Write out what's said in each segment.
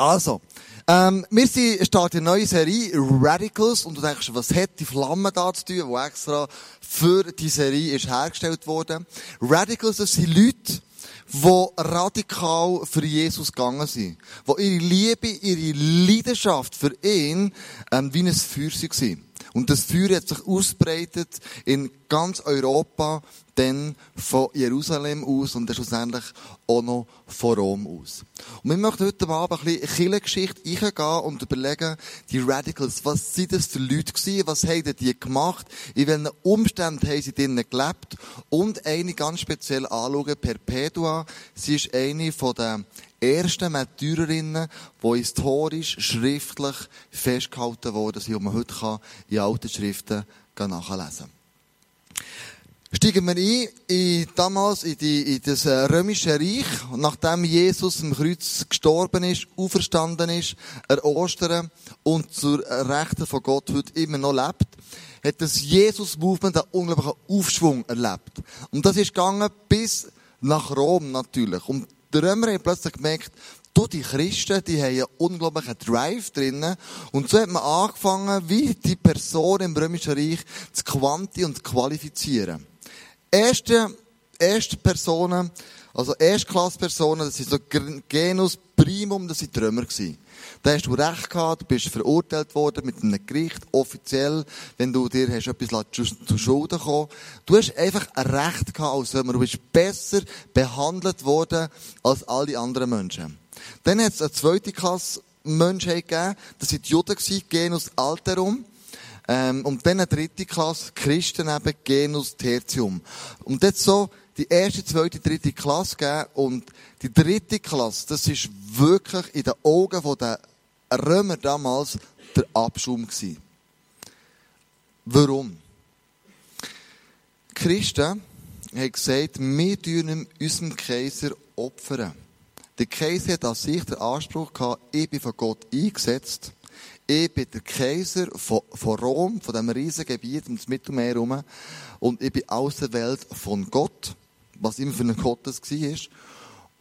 Also, ähm, wir sind, starten eine neue Serie, Radicals, und du denkst, was hat die Flamme da zu tun, die extra für die Serie ist hergestellt worden. Radicals, das sind Leute, die radikal für Jesus gegangen sind. Die ihre Liebe, ihre Leidenschaft für ihn, ähm, wie ein Feuer waren. Und das Feuer hat sich ausbreitet in ganz Europa, dann von Jerusalem aus und schlussendlich auch noch von Rom aus. Und wir möchten heute Abend ein bisschen Kirchengeschichte eingehen und überlegen, die Radicals, was sind das für Leute gewesen, was haben die gemacht, in welchen Umständen haben sie drinnen gelebt? Und eine ganz speziell anschauen, Perpetua, sie ist eine von den ersten Märtyrerinnen, die historisch, schriftlich festgehalten worden sind, und man heute in alten Schriften nachlesen kann. Steigen wir ein, in, damals in, die, in das äh, römische Reich, nachdem Jesus am Kreuz gestorben ist, auferstanden ist, er und zur Rechten von Gott heute immer noch lebt, hat das Jesus-Movement einen unglaublichen Aufschwung erlebt. Und das ist gegangen bis nach Rom natürlich. Und die Römer haben plötzlich gemerkt, du, die Christen, die haben einen unglaublichen Drive drinnen. Und so hat man angefangen, wie die Person im Römischen Reich zu quanti und zu qualifizieren. Erste, erste Personen, also Erstklasspersonen, das sind so Genus Primum, das sind die Römer gewesen. Da hast du Recht gehabt, du bist verurteilt worden mit einem Gericht, offiziell, wenn du dir hast etwas zu Schulden kommen. Du hast einfach ein Recht gehabt als Römer. Du bist besser behandelt worden als all die anderen Menschen. Dann hat es eine zweite Klasse Menschheit gegeben, das sind die Juden Genus Alterum. Ähm, und dann eine dritte Klasse, Christen eben, Genus Tertium. Und jetzt so die erste, zweite, dritte Klasse gegeben. Und die dritte Klasse, das ist wirklich in den Augen der Römer damals der Abschum gewesen. Warum? Die Christen haben gesagt, wir tun unserem Kaiser opfern. Der Kaiser hat an sich den Anspruch gehabt, ich bin von Gott eingesetzt ich bin der Kaiser von, von Rom, von diesem riesigen Gebiet im Mittelmeer herum. Und ich bin aus der Welt von Gott, was immer für ein Gott das war.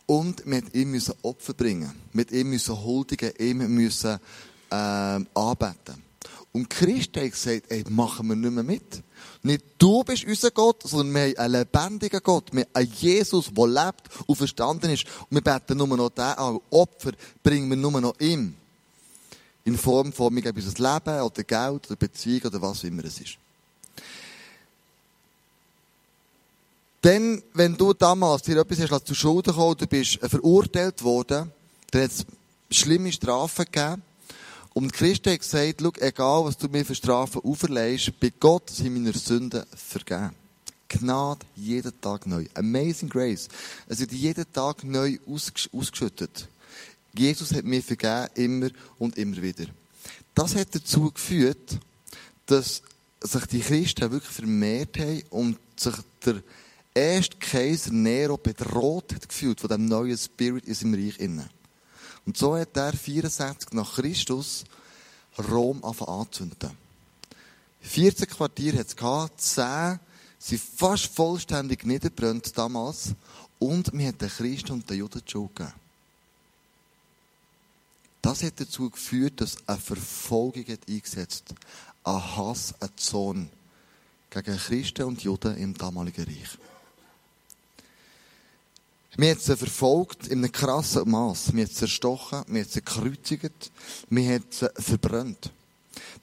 Und mit ihm müssen Opfer bringen. Mit ihm müssen huldigen, ihm müssen, äh, anbeten. Und Christus hat gesagt, ey, machen wir nicht mehr mit. Nicht du bist unser Gott, sondern wir haben einen lebendigen Gott. Wir haben einen Jesus, der lebt und verstanden ist. Und wir beten nur noch den an. Opfer bringen wir nur noch ihm in Form von wir geben unser Leben oder Geld oder Beziehung oder was immer es ist. Denn, wenn du damals dir etwas hast zu Schulden gekommen, du bist verurteilt worden, dann hat es schlimme Strafen gegeben. Und Christus hat gesagt, schau, egal was du mir für Strafen auferlegst, bei Gott sind meine Sünden vergeben. Gnade jeden Tag neu. Amazing Grace. Es wird jeden Tag neu ausgeschüttet. Jesus hat mir vergeben, immer und immer wieder. Das hat dazu geführt, dass sich die Christen wirklich vermehrt haben und sich der erste Kaiser Nero bedroht hat gefühlt von dem neuen Spirit in seinem Reich innen. Und so hat er 64 nach Christus Rom anzünden. 14 Quartier hat es gehabt, 10 sind fast vollständig niederbrannt damals und wir haben den Christen und den Juden die gegeben. Das hat dazu geführt, dass eine Verfolgung eingesetzt Ein Hass, ein Zorn gegen Christen und Juden im damaligen Reich. Wir haben sie verfolgt in einem krassen Maß. Wir haben sie zerstochen, wir haben sie gekreuzigt, wir haben sie verbrannt.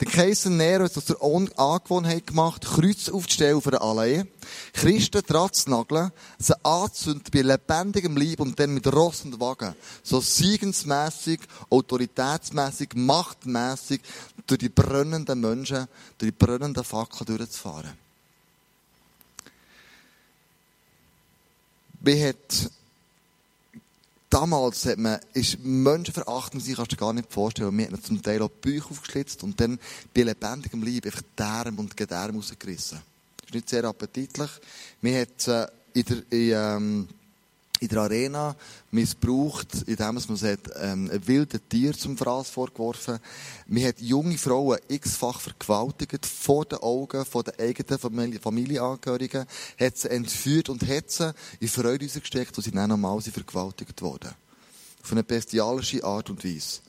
Der Kaiser Nero hat aus der Angewohnheit gemacht, Kreuz aufzustellen auf einer Allee, Christen dran zu nageln, sie anzünden bei lebendigem Leib und dann mit Ross und Wagen, so siegensmässig, autoritätsmässig, machtmässig durch die brennenden Menschen, durch die brennenden Fackeln durchzufahren. Wie hat damals hat man, ist Menschenverachtung, sich kannst du gar nicht vorstellen. Wir haben zum Teil auch Bücher aufgeschlitzt und dann bei lebendigem Leib einfach Darm und Gedärm rausgerissen. Das ist nicht sehr appetitlich. Wir haben äh, in der, in, ähm, in der Arena missbraucht, indem man sagt, ähm, ein wildes Tier zum Fraß vorgeworfen. Man hat junge Frauen x-fach vergewaltigt vor den Augen von den eigenen Familie, Familienangehörigen, hat sie entführt und hat sie in Freude gesteckt, wo sie dann nochmal vergewaltigt wurden. Auf eine bestialische Art und Weise.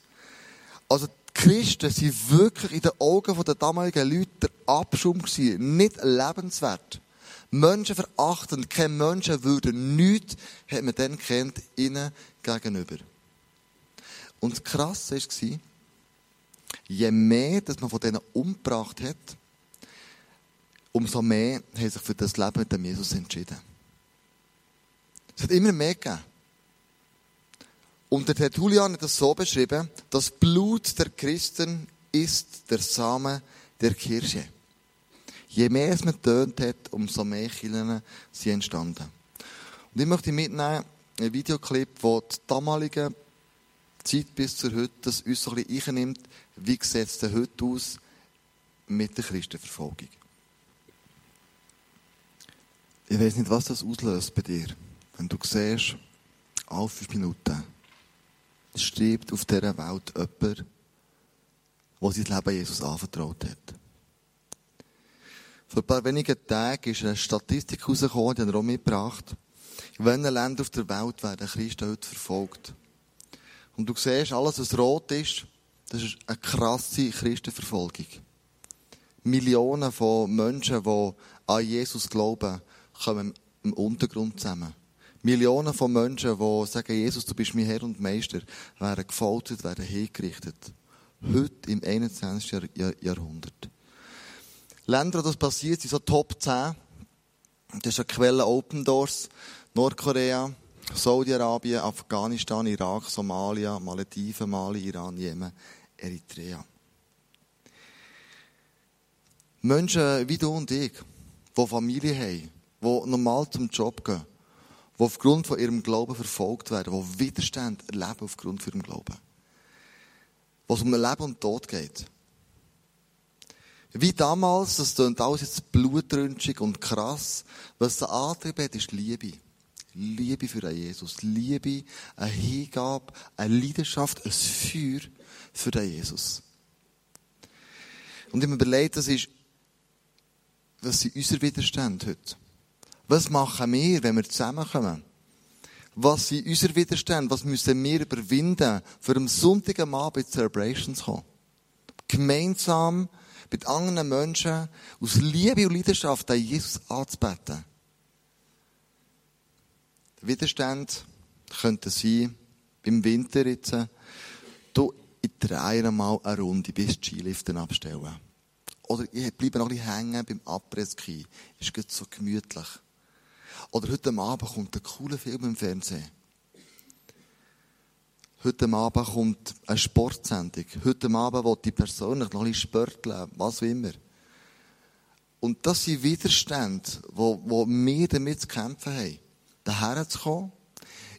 Also, Christen sind wirklich in den Augen der damaligen Leute der Abschum gewesen. Nicht lebenswert. Menschen verachtend. Kein Menschen würde nichts, hat man dann kennt, ihnen gegenüber. Und das Krasse war, je mehr, dass man von denen umgebracht hat, umso mehr haben sich für das Leben mit dem Jesus entschieden. Es hat immer mehr gegeben. Und der Tertullian hat das so beschrieben, das Blut der Christen ist der Same der Kirche. Je mehr es man tönt hat, umso mehr Kirchen sind entstanden. Und ich möchte mitnehmen, einen Videoclip, wo die damalige Zeit bis zur heute das uns so ein bisschen einnimmt, wie sieht es denn heute aus mit der Christenverfolgung. Ich weiß nicht, was das auslöst bei dir, wenn du siehst, alle fünf Minuten stirbt auf dieser Welt jemand, der sein Leben Jesus anvertraut hat. Vor ein paar wenigen Tagen ist eine Statistik herausgekommen, die wir auch mitgebracht. In welchen Ländern auf der Welt werden Christen heute verfolgt? Und du siehst, alles, was rot ist, das ist eine krasse Christenverfolgung. Millionen von Menschen, die an Jesus glauben, kommen im Untergrund zusammen. Millionen von Menschen, die sagen, Jesus, du bist mein Herr und Meister, werden gefoltert, werden hingerichtet. Heute im 21. Jahrhundert. Länder, wo das passiert, sind so Top 10. Das ist eine Quelle Open Doors. Nordkorea, Saudi-Arabien, Afghanistan, Irak, Somalia, Malediven, Mali, Iran, Jemen, Eritrea. Menschen wie du und ich, die Familie haben, die normal zum Job gehen, die aufgrund von ihrem Glauben verfolgt werden, die Widerstand erleben aufgrund von ihrem Glauben. Was um Leben und Tod geht. Wie damals, das klingt alles jetzt blutrünschig und krass. Was der Antrieb hat, ist Liebe. Liebe für Jesus. Liebe, eine Hingabe, eine Leidenschaft, ein Feuer für den Jesus. Und ich mir überlegt, das ist, was sind unsere Widerstände heute? Was machen wir, wenn wir zusammenkommen? Was sind unsere Widerstände? Was müssen wir überwinden, für am Sonntagabend in Celebrations zu kommen? Gemeinsam mit anderen Menschen aus Liebe und Leidenschaft an Jesus anzubeten. Widerstand könnte sein, im Winter jetzt, du, ich drehe mal eine Runde bis die Skiliften abstellen. Oder ich bleibe noch ein bisschen hängen beim Abriss-Ski. Ist gut so gemütlich. Oder heute Abend kommt ein cooler Film im Fernsehen. Heute Abend kommt eine Sportsendung. Heute Abend will ich persönlich noch ein bisschen spörteln, was auch immer. Und das sind Widerstände, wo, wo wir damit zu kämpfen haben. Daher zu kommen,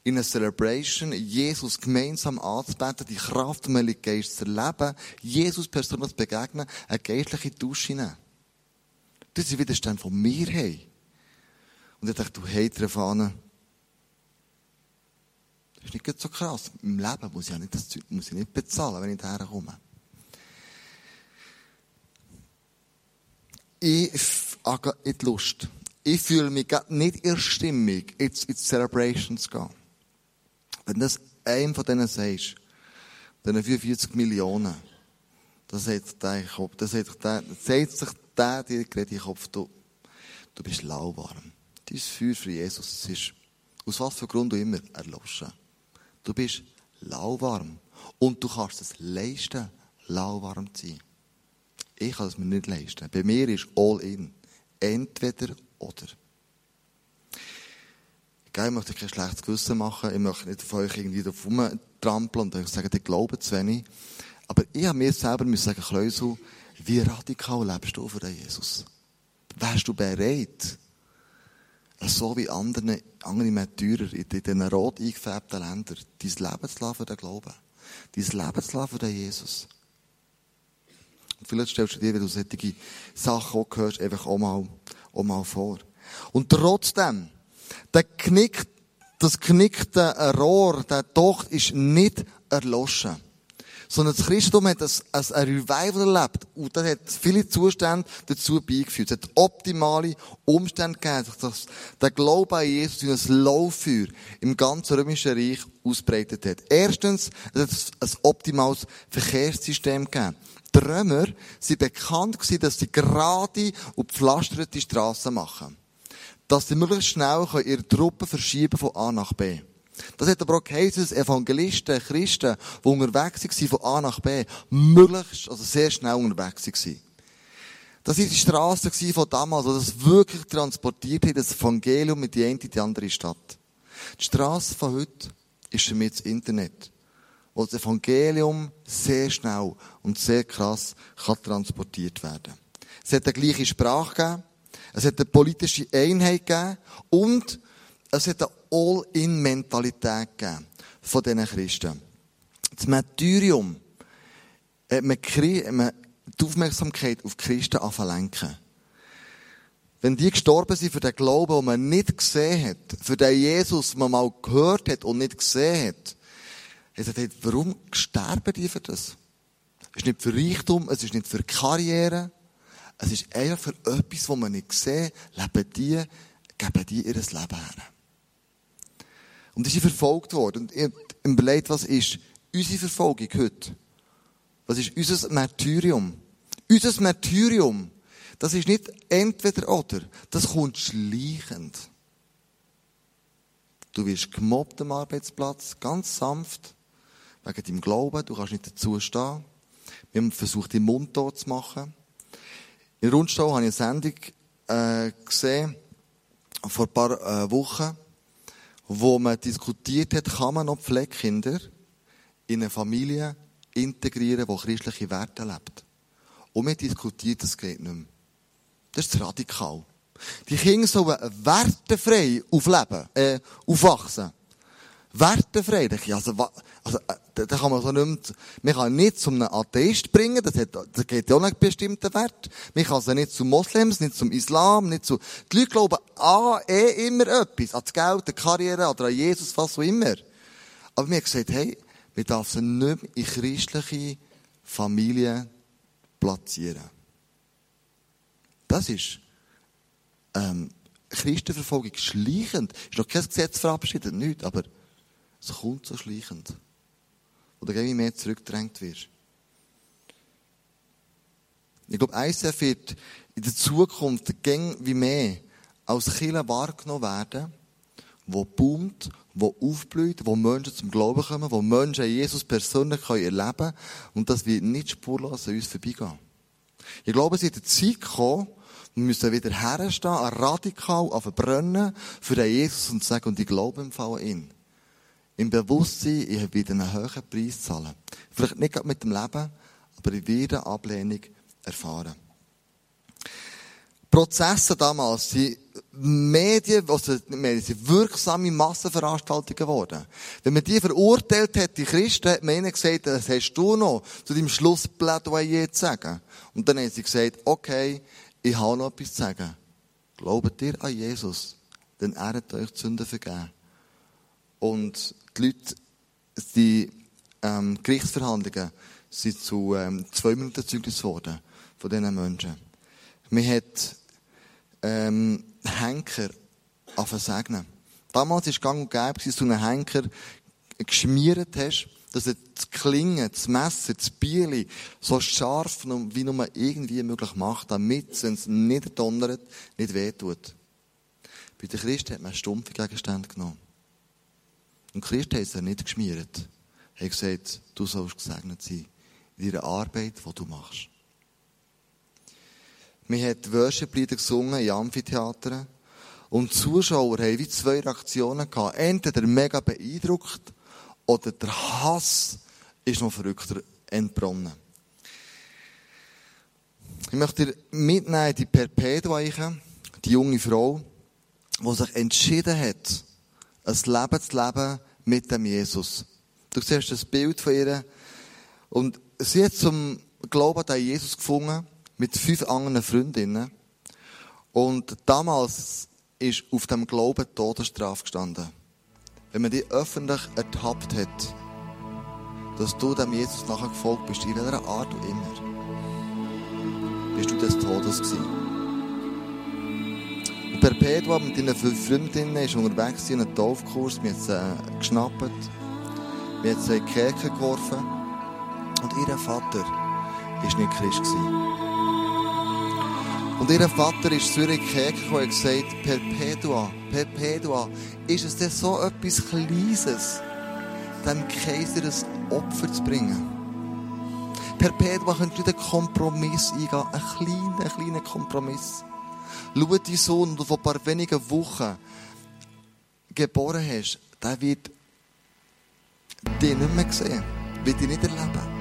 in einer Celebration, Jesus gemeinsam anzubeten, die Kraft des Heiligen Geistes zu erleben, Jesus persönlich zu begegnen, eine geistliche Dusche nehmen. Das sind Widerstände, die wir haben. Und ich dachte, du heiter Fahne, das ist nicht so krass. Im Leben muss ich ja nicht, das Zeug muss ich nicht bezahlen, wenn ich daher komme. Ich habe nicht Lust. Ich fühle mich nicht irrstimmig, jetzt in die Celebrations zu gehen. Wenn das einem von denen sagst, diesen 45 Millionen, dann sagt sagt, der, sagt sich der dir gerade in den Kopf, du, du bist lauwarm. Dein Feuer für Jesus ist, aus was für Grund auch immer, erloschen. Du bist lauwarm. Und du kannst es leisten, lauwarm zu sein. Ich kann es mir nicht leisten. Bei mir ist all in. Entweder oder. Ich möchte kein schlechtes Gewissen machen. Ich möchte nicht auf euch irgendwie drauf rumtrampeln und euch sagen, ich glaube zu wenig. Aber ich habe mir selber sagen, Kleusel, wie radikal lebst du für den Jesus? Wärst du bereit, so wie andere, andere Märtyrer in diesen rot eingefärbten Ländern, dein Leben zu für den Glauben. Dein Leben zu für den Jesus. Und vielleicht stellst du dir, wenn du solche Sachen auch hörst, einfach auch mal, auch mal vor. Und trotzdem, der knickt, das knickte Rohr, der Docht ist nicht erloschen. Sondern das Christentum hat ein, ein, ein Revival erlebt. Und das hat viele Zustände dazu beigeführt. Es hat optimale Umstände gegeben, dass der Glaube an Jesus wie ein Lauffeuer im ganzen römischen Reich ausbreitet hat. Erstens, es hat ein optimales Verkehrssystem gegeben. Die Römer sind bekannt gewesen, dass sie gerade und pflasterte Strassen machen. Dass sie möglichst schnell ihre Truppen verschieben von A nach B. Das hat aber auch geheißen, dass Evangelisten, Christen, die unterwegs waren von A nach B, möglichst, also sehr schnell unterwegs waren. Das waren die Strassen von damals, die das wirklich transportiert haben, das Evangelium mit die eine in die andere Stadt. Die Strasse von heute ist für das Internet, wo das Evangelium sehr schnell und sehr krass kann transportiert werden. Es hat eine gleiche Sprache gegeben, es hat eine politische Einheit gegeben und es hat eine All-in-Mentalität gegeben von diesen Christen. Das Martyrium hat man die Aufmerksamkeit auf Christen anverlenken. Wenn die gestorben sind für den Glauben, den man nicht gesehen hat, für den Jesus, den man mal gehört hat und nicht gesehen hat, er sagt, warum sterben die für das? Es ist nicht für Reichtum, es ist nicht für Karriere, es ist eher für etwas, was man nicht sieht, leben die, geben die ihr Leben her. Und die sind verfolgt worden. Und ich überlegt, was ist unsere Verfolgung heute? Was ist unser Martyrium? Unser Martyrium, das ist nicht entweder oder. Das kommt schleichend. Du wirst gemobbt am Arbeitsplatz, ganz sanft, wegen deinem Glauben, du kannst nicht dazu stehen. Wir haben versucht, den Mund tot zu machen. In Rundstau habe ich eine Sendung äh, gesehen, vor ein paar äh, Wochen wo man diskutiert hat, kann man noch Pflegekinder in eine Familie integrieren, die christliche Werte lebt. Und man diskutiert, das geht nicht mehr. Das ist radikal. Die Kinder sollen wertefrei aufleben, äh, aufwachsen. Wertefrei. Also, also, äh, da kann man so nicht mehr, man kann nicht zum Atheist bringen, das, hat, das geht ja auch einen bestimmten Wert. Man kann sie nicht zu Moslems, nicht zum Islam, nicht zu, die Leute glauben an eh immer etwas, an das Geld, die Karriere oder an Jesus, was auch immer. Aber mir gesagt, hey, wir dürfen sie nicht mehr in christliche Familien platzieren. Das ist, ähm, Christenverfolgung schleichend. Ist noch kein Gesetz verabschiedet, nichts, aber es kommt so schleichend. Oder irgendwie mehr zurückgedrängt wirst. Ich glaube, ICF wird in der Zukunft gäng wie mehr als Killer wahrgenommen werden, wo boomt, wo aufblüht, wo Menschen zum Glauben kommen, wo Menschen Jesus persönlich erleben können. Und das wird nicht spurlos an uns vorbeigehen. Ich glaube, es ist die Zeit gekommen, wir müssen wieder herstehen, radikal verbrennen für den Jesus und sagen, und ich glaube im Fall an ihn im Bewusstsein, ich werde einen hohen Preis zahlen. Vielleicht nicht mit dem Leben, aber ich werde Ablehnung erfahren. Prozesse damals sind Medien, also Medien sind wirksame Massenveranstaltungen geworden. Wenn man die verurteilt hat, die Christen, hat man ihnen gesagt, das hast du noch zu deinem Schlussplädoyer zu sagen. Und dann haben sie gesagt, okay, ich habe noch etwas zu sagen. Glaubt ihr an Jesus, denn er hat euch die Sünden vergeben. Und die Leute, die ähm, Gerichtsverhandlungen sind zu ähm, zwei Minuten Zeugnis geworden von diesen Menschen. Man hat ähm, Henker segnen. Damals war es gang und gäbe, dass du einen Henker geschmiert hast, dass er das Klingen, das Messer, das Bieli so scharf wie nur irgendwie möglich macht, damit, wenn es nicht donnert, nicht wehtut. Bei den Christen hat man stumpfe Gegenstände genommen. Und Christen haben es nicht geschmiert. Er hat gesagt, du sollst gesegnet sein in deiner Arbeit, die du machst. Wir haben Worship-Lieder gesungen in Amphitheatern. Und die Zuschauer haben wie zwei Reaktionen gehabt. Entweder mega beeindruckt oder der Hass ist noch verrückter entbronnen. Ich möchte dir mitnehmen die Perpetua, die junge Frau, die sich entschieden hat, ein Leben zu leben mit dem Jesus. Du siehst das Bild von ihr. Und sie hat zum Glauben an Jesus gefunden, mit fünf anderen Freundinnen. Und damals ist auf dem Glauben Todesstrafe gestanden. Wenn man die öffentlich ertappt hat, dass du dem Jesus nachgefolgt bist, in welcher Art auch immer, bist du des Todes gewesen. Und Perpetua mit ihren fünf Freundinnen ist unterwegs in einem Taufkurs, wir haben sie äh, geschnappt, wir haben sie in die Kirche geworfen und ihr Vater war nicht Christ. Und ihr Vater ist zu ihrer Kirche und hat gesagt, Perpetua, Perpetua, ist es denn so etwas Kleines, dem Kaiser ein Opfer zu bringen? Perpetua könnte nicht einen Kompromiss eingehen, einen kleinen, kleinen Kompromiss. Schau deinen Sohn, den du vor ein paar wenigen Wochen geboren hast, der wird dich nicht mehr sehen, wird dich nicht erleben.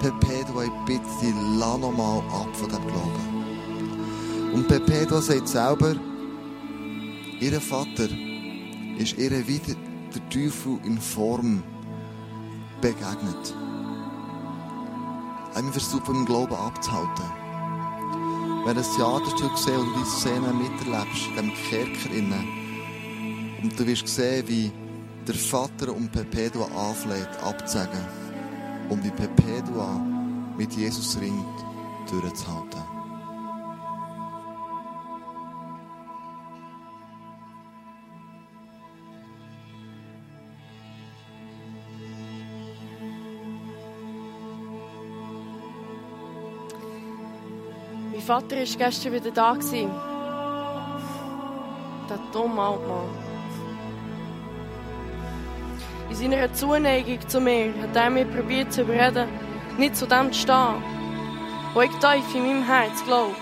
Perpetua, ich bitte dich, lass noch mal ab von diesem Glauben. Und Perpetua sagt selber, ihr Vater ist ihr wieder der Teufel in Form begegnet. Er versucht, vom Glauben abzuhalten. Wenn du ein Theaterstück siehst und du diese Szene miterlebst, in diesem Kerker innen, und du wirst sehen, wie der Vater um Perpetua anfleht, abzusagen und wie Perpetua mit Jesus ringt, durchzuhalten. Mein Vater war gestern wieder da. Der dumme Altmann. In seiner Zuneigung zu mir hat er mich probiert zu überreden, nicht zu dem zu stehen, wo ich tief in meinem Herz glaube.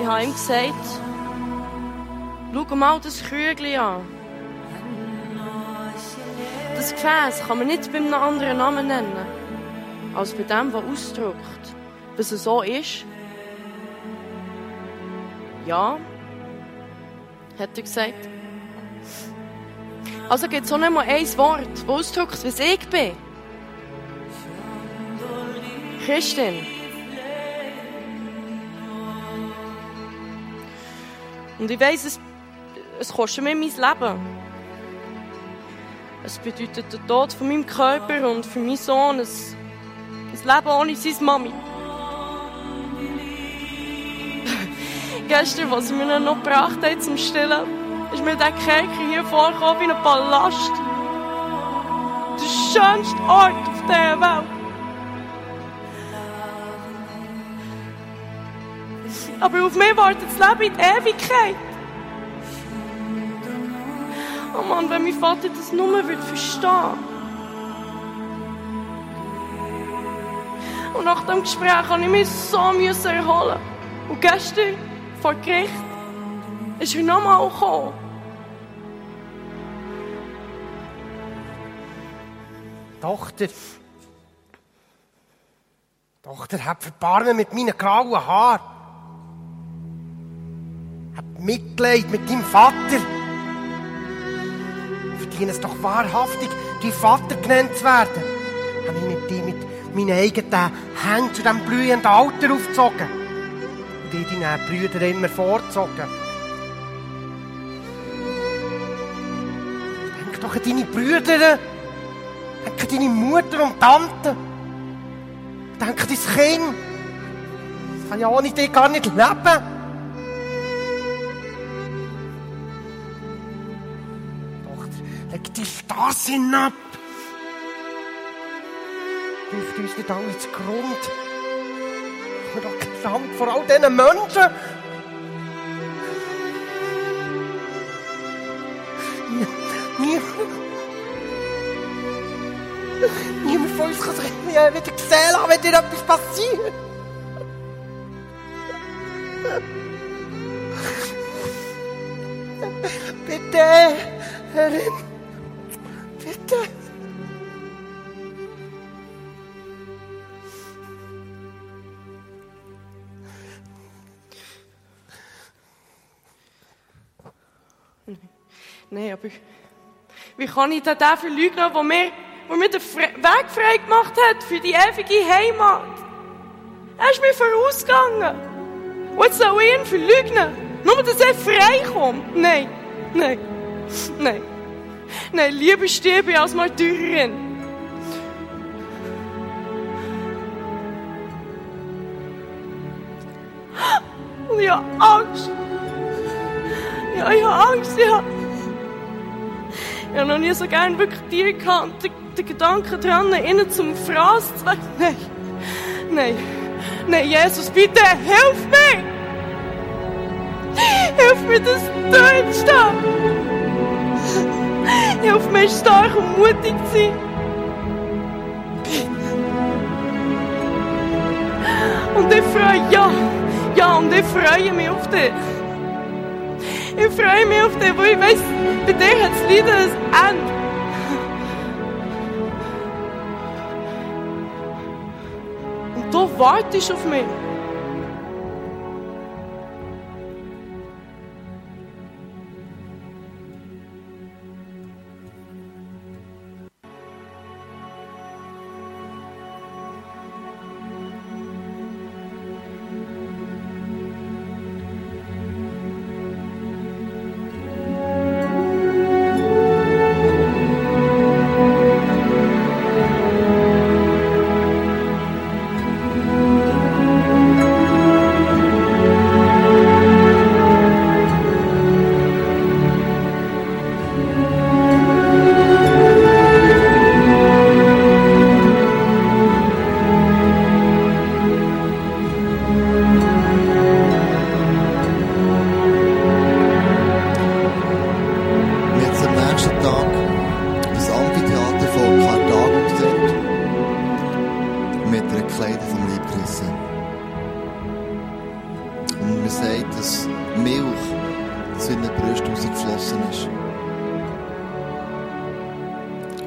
Ich habe ihm gesagt, schau mal das Krügel an. Das Gefäß kann man nicht bei einem anderen Namen nennen, als bei dem, der ausdrückt, dass es so ist. Ja, hat er gesagt. Also gibt es auch nicht mal ein Wort, das ausdrückt, was ich bin. Christin. Und ich weiss, es, es kostet mir mein Leben. Es bedeutet den Tod von meinem Körper und für meinen Sohn ein, ein Leben ohne seine Mami. Gestern, sie mir ihn noch gebracht haben zum Stillen, ist mir der Kerker hier vorgekommen wie ein Palast. Der schönste Ort auf dieser Welt. Aber auf mich wartet das Leben in die Ewigkeit. Oh Mann, wenn mein Vater das nur würde Und nach dem Gespräch habe ich mich so müssen erholen. Und gestern, vor Gericht, ist er nochmal gekommen. Tochter. Tochter, hab Verbarmen mit meinen grauen Haaren. Hab Mitleid mit deinem Vater. Verdiene es doch wahrhaftig, dein Vater genannt zu werden. Hab ich nicht dich mit meinen eigenen Händen zu diesem blühenden Alter aufgezogen. Und die deinen Brüder immer vorgezogen. Denk doch an deine Brüder. Denk an deine Mutter und Tante. Denk an dein Kind. Das kann ja ohne dich gar nicht leben. Leg die Straße hinab. Wirft uns nicht alle zu Grund. Bin doch gesamt vor all diesen Menschen. Niemand. Niemand von uns kann sich nie wieder sehen lassen, wenn dir etwas passiert. Bitte, Herrin. Aber wie kann ich denn den verleugnen, der mir, der mir den Weg frei gemacht hat für die ewige Heimat? Er ist mir vorausgegangen. Und jetzt soll ich ihn verleugnen? Nur, dass er frei kommt? Nein. Nein. Nein. Nein, lieber sterbe als Martyrerin. Und ich habe Angst. Ja, ich habe Angst. Habe, ich habe noch nie so gerne wirklich Tiere gehabt. Den, den Gedanken daran, ihnen zum Fraß zu werden. Nein. Nein. Nein, Jesus, bitte, hilf mir! Hilf mir, das durchzustehen! Hilf mir, stark und mutig zu sein! Und ich freue, ja, ja, und ich freue mich auf dich. Ich freue mich auf dich, weil ich weiss, bei dir hat das Lied ein Ende. Und du wartest auf mich.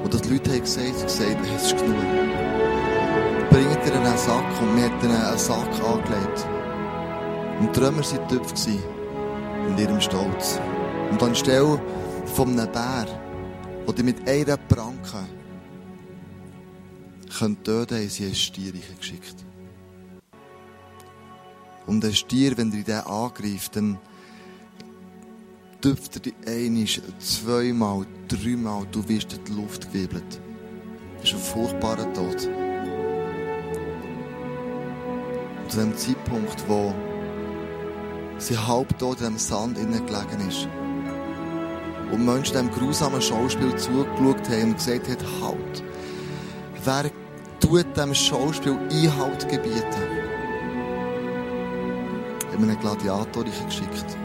Und dass die Leute haben gesagt, haben gesagt, es ist genug. Bringt ihr einen Sack und wir haben ihnen einen Sack angelegt. Und die Römer waren Töpfe in ihrem Stolz. Und anstelle von einem Bär, der die mit einer Pranke können töten, haben sie einen Stier geschickt. Und ein Stier, wenn er den angreift, dann tüpft er dich einisch, zweimal, dreimal, du wirst in die Luft gewirbelt. Das ist ein furchtbarer Tod. Und zu dem Zeitpunkt, wo sie halb tot in dem Sand gelegen ist, und Menschen dem grausamen Schauspiel zugeschaut haben und gesagt haben, halt, wer tut dem Schauspiel Einhalt gebieten? Haben wir einen Gladiator geschickt.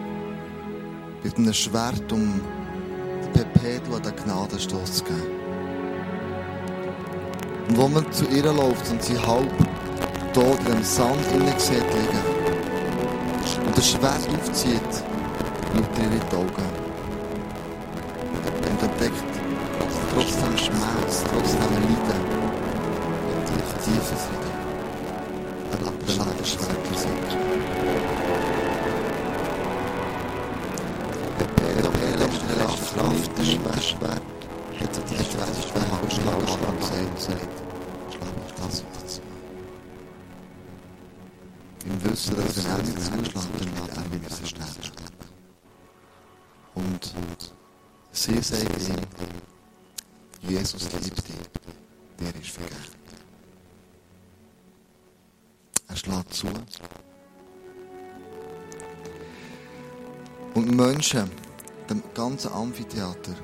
Mit einem Schwert, um Perpetua den Gnadenstoß zu geben. Und wo man zu ihr läuft und sie halb tot in dem Sand innen sieht liegen und das Schwert aufzieht, schaut ihr in die Augen und entdeckt trotzdem Schmerz, trotzdem Leiden, ein tief, tiefer Frieden. Menschen, dem ganzen Amphitheater,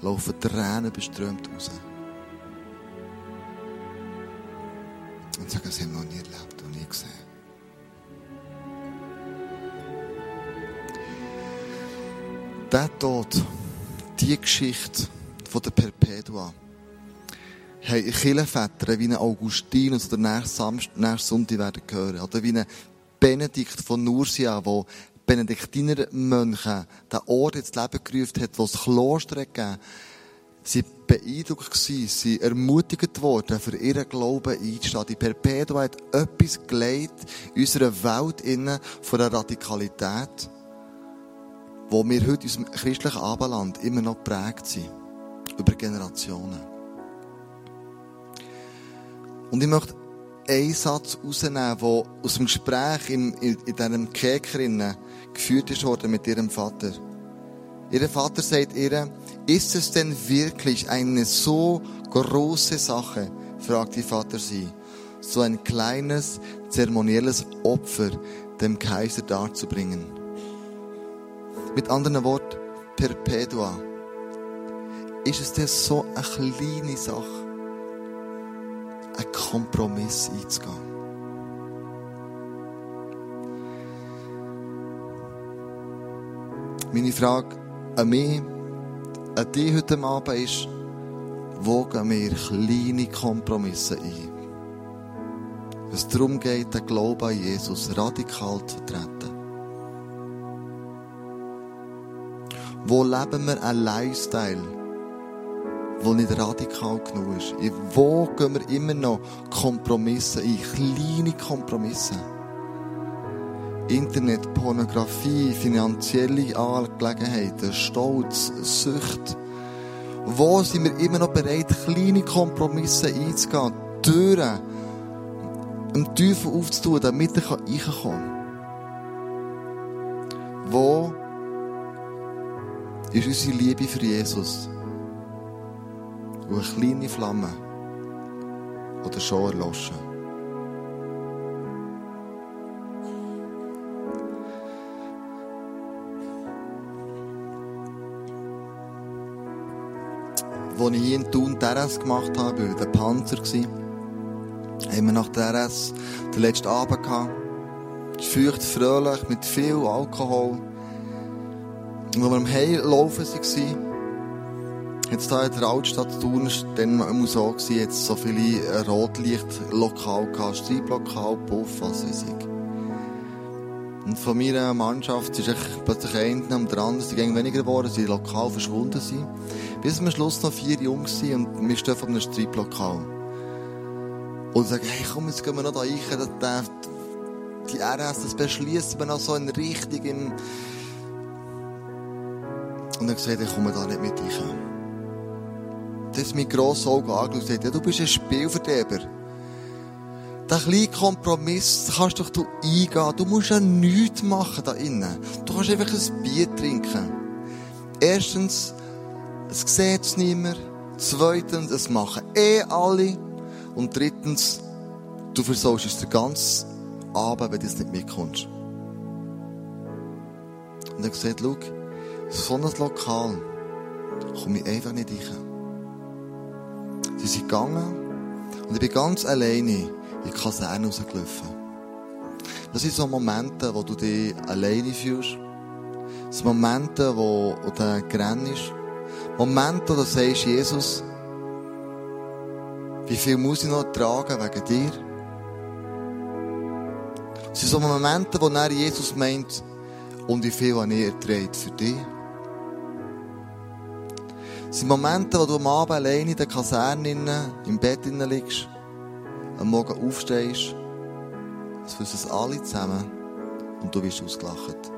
laufen Tränen beströmt raus. Und sagen, sie haben noch nie erlebt und nie gesehen. Der Tod, die Geschichte von der Perpetua, haben Kirchenväter wie ein Augustinus oder nächsten Sonntag werden hören. Oder wie ein Benedikt von Nursia, wo Benediktiner Mönche den Ort ins Leben gerufen hat, wo es Kloster gegeben Sie beeindruckt gewesen, sie ermutigt worden, für ihren Glauben einzustehen. Die Perpetua hat etwas gelegt in unserer Welt innen von der Radikalität, wo wir heute in unserem christlichen Abendland immer noch geprägt sind. Über Generationen. Und ich möchte einen Satz rausnehmen, der aus dem Gespräch in, in, in diesem Käker geführt ist worden mit ihrem Vater. Ihr Vater sagt ihr, ist es denn wirklich eine so große Sache, fragt ihr Vater sie, so ein kleines zeremonielles Opfer dem Kaiser darzubringen? Mit anderen Worten, Perpetua. Ist es denn so eine kleine Sache, einen Kompromiss einzugehen? Meine Frage an mich, an dich heute Abend ist, wo gehen wir kleine Kompromisse ein? Es darum geht, den Glauben an Jesus radikal zu vertreten. Wo leben wir einen Lifestyle, der nicht radikal genug ist? Wo gehen wir immer noch Kompromisse ein? Kleine Kompromisse. Internet, Pornografie, finanzielle Angelegenheiten, Stolz, Sucht. Wo sind wir immer noch bereit, kleine Kompromisse einzugehen, Türen dem Teufel aufzutun, damit er reinkommen kann? Wo ist unsere Liebe für Jesus? Und eine kleine Flamme oder schon erloschen? Als ich hier in Thun Terrasse gemacht habe, war der Panzer. Haben wir nach der RS den letzten Abend gehabt. Feucht, fröhlich, mit viel Alkohol. Und als wir am Heilaufen waren, jetzt hier in der Altstadt Thun, dann muss auch gewesen, jetzt so viele Rotlichtlokale gehabt, Streitlokal, Puff, was weiß ich. Und von meiner Mannschaft ist plötzlich einer am der andere, die gingen weniger geworden, sie lokal verschwunden sind. Bis am Schluss noch vier Jungs sind und wir stehen vor einem Streitlokal. Und sagen, hey, komm, jetzt gehen wir noch da rein, das, die RS, das beschließen wir noch so in Richtung im... Und dann gesagt, ich komme da nicht mit rein. Das ist mein grosses Auge angeschaut ja, du bist ein Spielverderber. Den kleinen Kompromiss kannst doch du eingehen. Du musst ja nichts machen da innen. Du kannst einfach ein Bier trinken. Erstens, es sieht es niemand. Zweitens, es machen eh alle. Und drittens, du versaust es den ganzen Abend, wenn du es nicht mitkommst. Und er gesagt, schau, so ein Lokal komme ich einfach nicht rein. Sie sind gegangen und ich bin ganz alleine in die Kaserne rausgelaufen. Das sind so Momente, wo du dich alleine fühlst. Das sind Momente, wo, wo du grennst. Momente, wo du sagst, Jesus, wie viel muss ich noch tragen wegen dir? Es sind so Momente, wo dann Jesus meint, und wie viel habe ich erträgt für dich? Es sind Momente, wo du am Abend alleine in der Kaserne im Bett liegst, am Morgen aufstehst, es wissen alle zusammen und du wirst ausgelacht.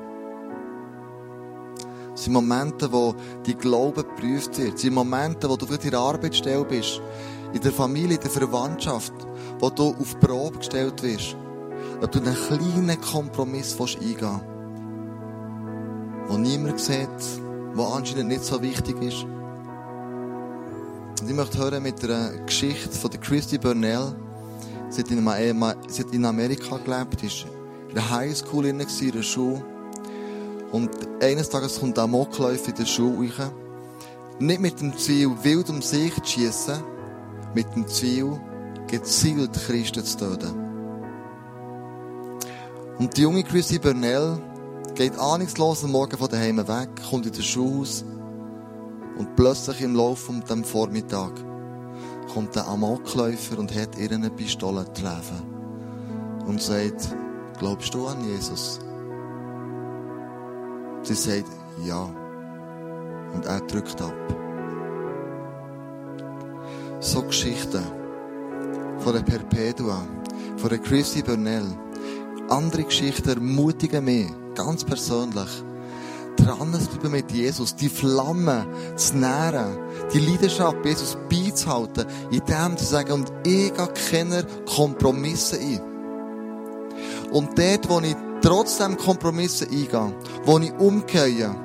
Es sind Momente, wo die Glaube geprüft wird. Es sind Momente, wo du für deine Arbeitsstelle bist. In der Familie, in der Verwandtschaft. Wo du auf Probe gestellt wirst. Ob du einen kleinen Kompromiss eingehen willst. Wo niemand sieht. Wo anscheinend nicht so wichtig ist. Und ich möchte hören mit einer Geschichte von Christy Burnell. Sie hat in Amerika gelebt, ist in der Highschool in der Schule. Und eines Tages kommt ein Mokläufer in der Schule rein. Nicht mit dem Ziel, wild um sich zu schiessen, mit dem Ziel, gezielt Christen zu töten. Und die junge Chrissy Burnell geht ahnungslos am Morgen von daheim weg, kommt in den Schulhaus und plötzlich im Laufe von dem Vormittag kommt der Amokläufer und hat ihr eine Pistole treffen und sagt, glaubst du an Jesus? Sie sagt, ja. Und er drückt ab. So Geschichten von der Perpetua, von der Chrissy Burnell. Andere Geschichten ermutigen mich, ganz persönlich, dran zu bleiben mit Jesus, die Flamme zu nähren, die Leidenschaft Jesus beizuhalten, in dem zu sagen, und ich gehe keine Kompromisse ein. Und dort, wo ich trotzdem Kompromisse eingehe, wo ich umgehe,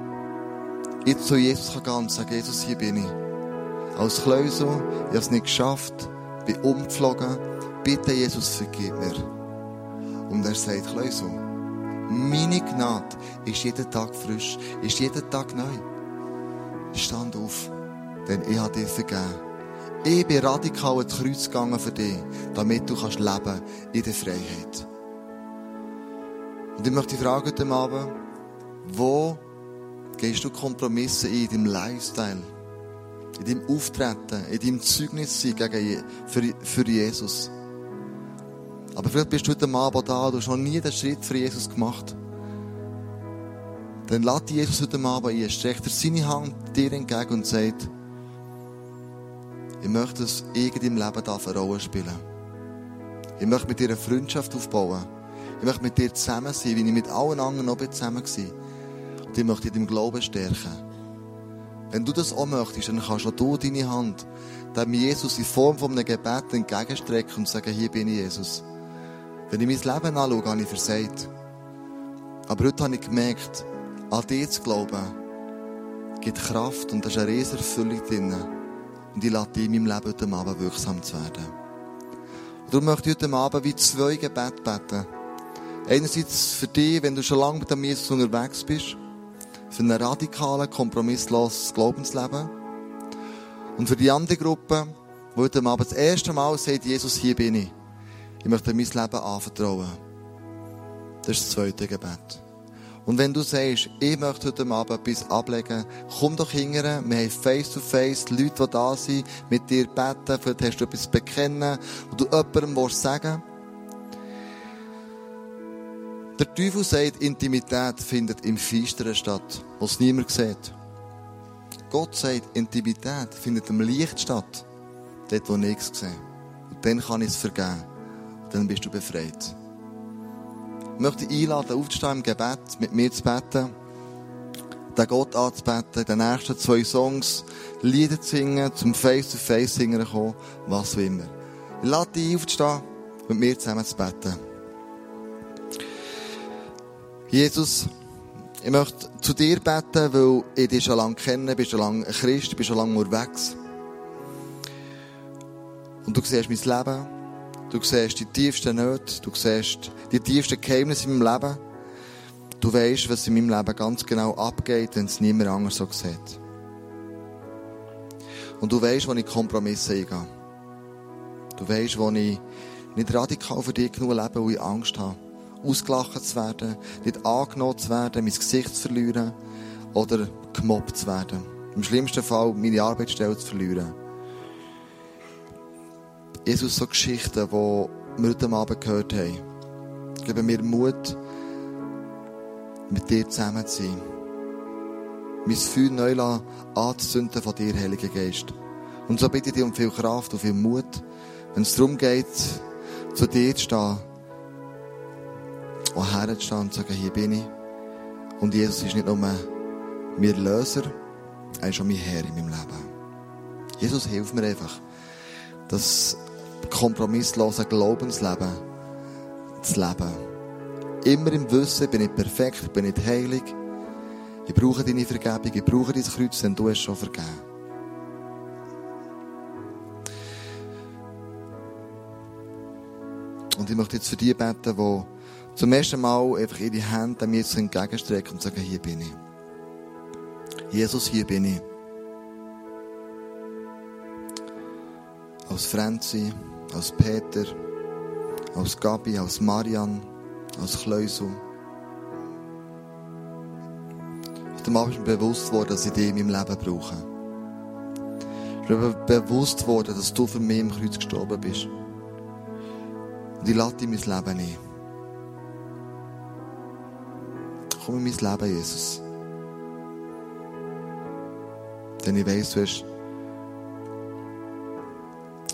jetzt zu Jesus gehen und sagen, Jesus, hier bin ich. Als Kleusel, ich habe es nicht geschafft, bin umgeflogen, bitte Jesus, vergib mir. Und er sagt, Kleusel, meine Gnade ist jeden Tag frisch, ist jeden Tag neu. Stand auf, denn ich habe dir vergeben. Ich bin radikal ins Kreuz gegangen für dich, damit du kannst leben in der Freiheit. Und ich möchte dich fragen heute Abend, wo gehst du Kompromisse ein in deinem Lifestyle, in deinem Auftreten, in deinem Zeugnis sein gegen, für, für Jesus? Aber vielleicht bist du heute Abend da, du hast noch nie den Schritt für Jesus gemacht. Dann lädt Jesus heute Abend ein, streckt er seine Hand dir entgegen und sagt, ich möchte, dass ich in deinem Leben eine Rolle spielen Ich möchte mit dir eine Freundschaft aufbauen. Ich möchte mit dir zusammen sein, wie ich mit allen anderen noch zusammen war. Und ich möchte in deinem Glauben stärken. Wenn du das auch möchtest, dann kannst auch du deine Hand dem Jesus in Form von einem Gebet entgegenstrecken und sagen, hier bin ich Jesus. Wenn ich mein Leben anschaue, habe ich versagt. Aber heute habe ich gemerkt, an dich zu glauben, gibt Kraft und da ist eine riesige Erfüllung drin. Und ich lasse dich in meinem Leben heute Abend wirksam zu werden. Und darum möchte ich heute Abend wie zwei Gebete beten. Einerseits für dich, wenn du schon lange mit dem Jesus unterwegs bist, für einen radikalen, kompromissloses Glaubensleben. Und für die andere Gruppe, die heute Abend das erste Mal sagt, Jesus, hier bin ich. Ich möchte mein Leben anvertrauen. Das ist das zweite Gebet. Und wenn du sagst, ich möchte heute Abend etwas ablegen, komm doch hinterher. Wir haben face-to-face Leute, die da sind, mit dir beten. Vielleicht hast du etwas bekennen, und du jemandem willst sagen Der Teufel sagt, Intimität findet im Feisteren statt, wo es niemand sieht. Gott sagt, Intimität findet im Licht statt, dort, wo nichts sehe. Und dann kann ich es vergeben. Und dann bist du befreit. Ich möchte dich einladen, aufzustehen im Gebet, mit mir zu beten, den Gott anzubeten, in den nächsten zwei Songs Lieder zu singen, zum Face-to-Face-Singen kommen, was auch immer. Ich lade dich aufzustehen, mit mir zusammen zu beten. Jesus, ich möchte zu dir beten, weil ich dich schon lange kenne, bist schon lange Christ, bist schon lange unterwegs. Und du siehst mein Leben. Du siehst die tiefsten Nöte. Du siehst die tiefsten Geheimnisse in meinem Leben. Du weißt, was in meinem Leben ganz genau abgeht, wenn es niemand anders so sieht. Und du weißt, wo ich Kompromisse eingehe. Du weißt, wo ich nicht radikal für dich genug lebe, wo ich Angst habe. Ausgelacht zu werden, nicht angenommen zu werden, mein Gesicht zu verlieren oder gemobbt zu werden. Im schlimmsten Fall meine Arbeitsstelle zu verlieren. Jesus, so Geschichten, die wir heute Abend gehört haben, geben mir Mut, mit dir zusammen zu sein. Mein Feuer neu anzuzünden von dir, Heiliger Geist. Und so bitte ich dich um viel Kraft und viel Mut, wenn es darum geht, zu dir zu stehen, auch herzustehen und sagen, hier bin ich. Und Jesus ist nicht nur mein Löser, er ist auch mein Herr in meinem Leben. Jesus, hilf mir einfach, das kompromisslose Glaubensleben zu leben. Immer im Wissen, bin ich perfekt, bin ich heilig. Ich brauche deine Vergebung, ich brauche dein Kreuz, denn du hast schon vergeben. Und ich möchte jetzt für die beten, die zum ersten Mal einfach ihre Hände mir jetzt entgegenstrecken und sagen, hier bin ich. Jesus, hier bin ich. Als Franzi, als Peter, als Gabi, als Marian, als Kleusel. Heute Abend ist mir bewusst worden, dass ich dich in meinem Leben brauche. Ich bin mir bewusst worden, dass du für mich im Kreuz gestorben bist. Und ich lade in mein Leben ein. Komm in mein Leben, Jesus. Denn ich weiss, du hast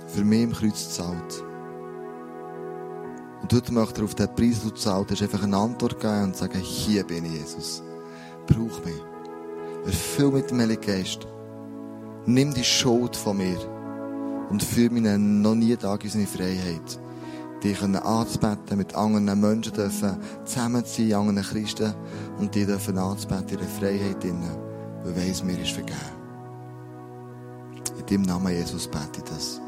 für mich im Kreuz gezahlt. Und heute möchte er auf den Preis, den du gezahlt hast, einfach eine Antwort geben und sagen, hier bin ich, Jesus. Brauch mich. Erfüll mit dem Heiligen Geist. Nimm die Schuld von mir und führe mich noch nie Tag in seine Freiheit. Dich anzubeten, mit anderen Menschen dürfen zusammen zu sein, anderen Christen, und die dürfen anzubeten der Freiheit drinnen. weil weiss, mir ist vergeben. In deinem Namen, Jesus, bete ich das.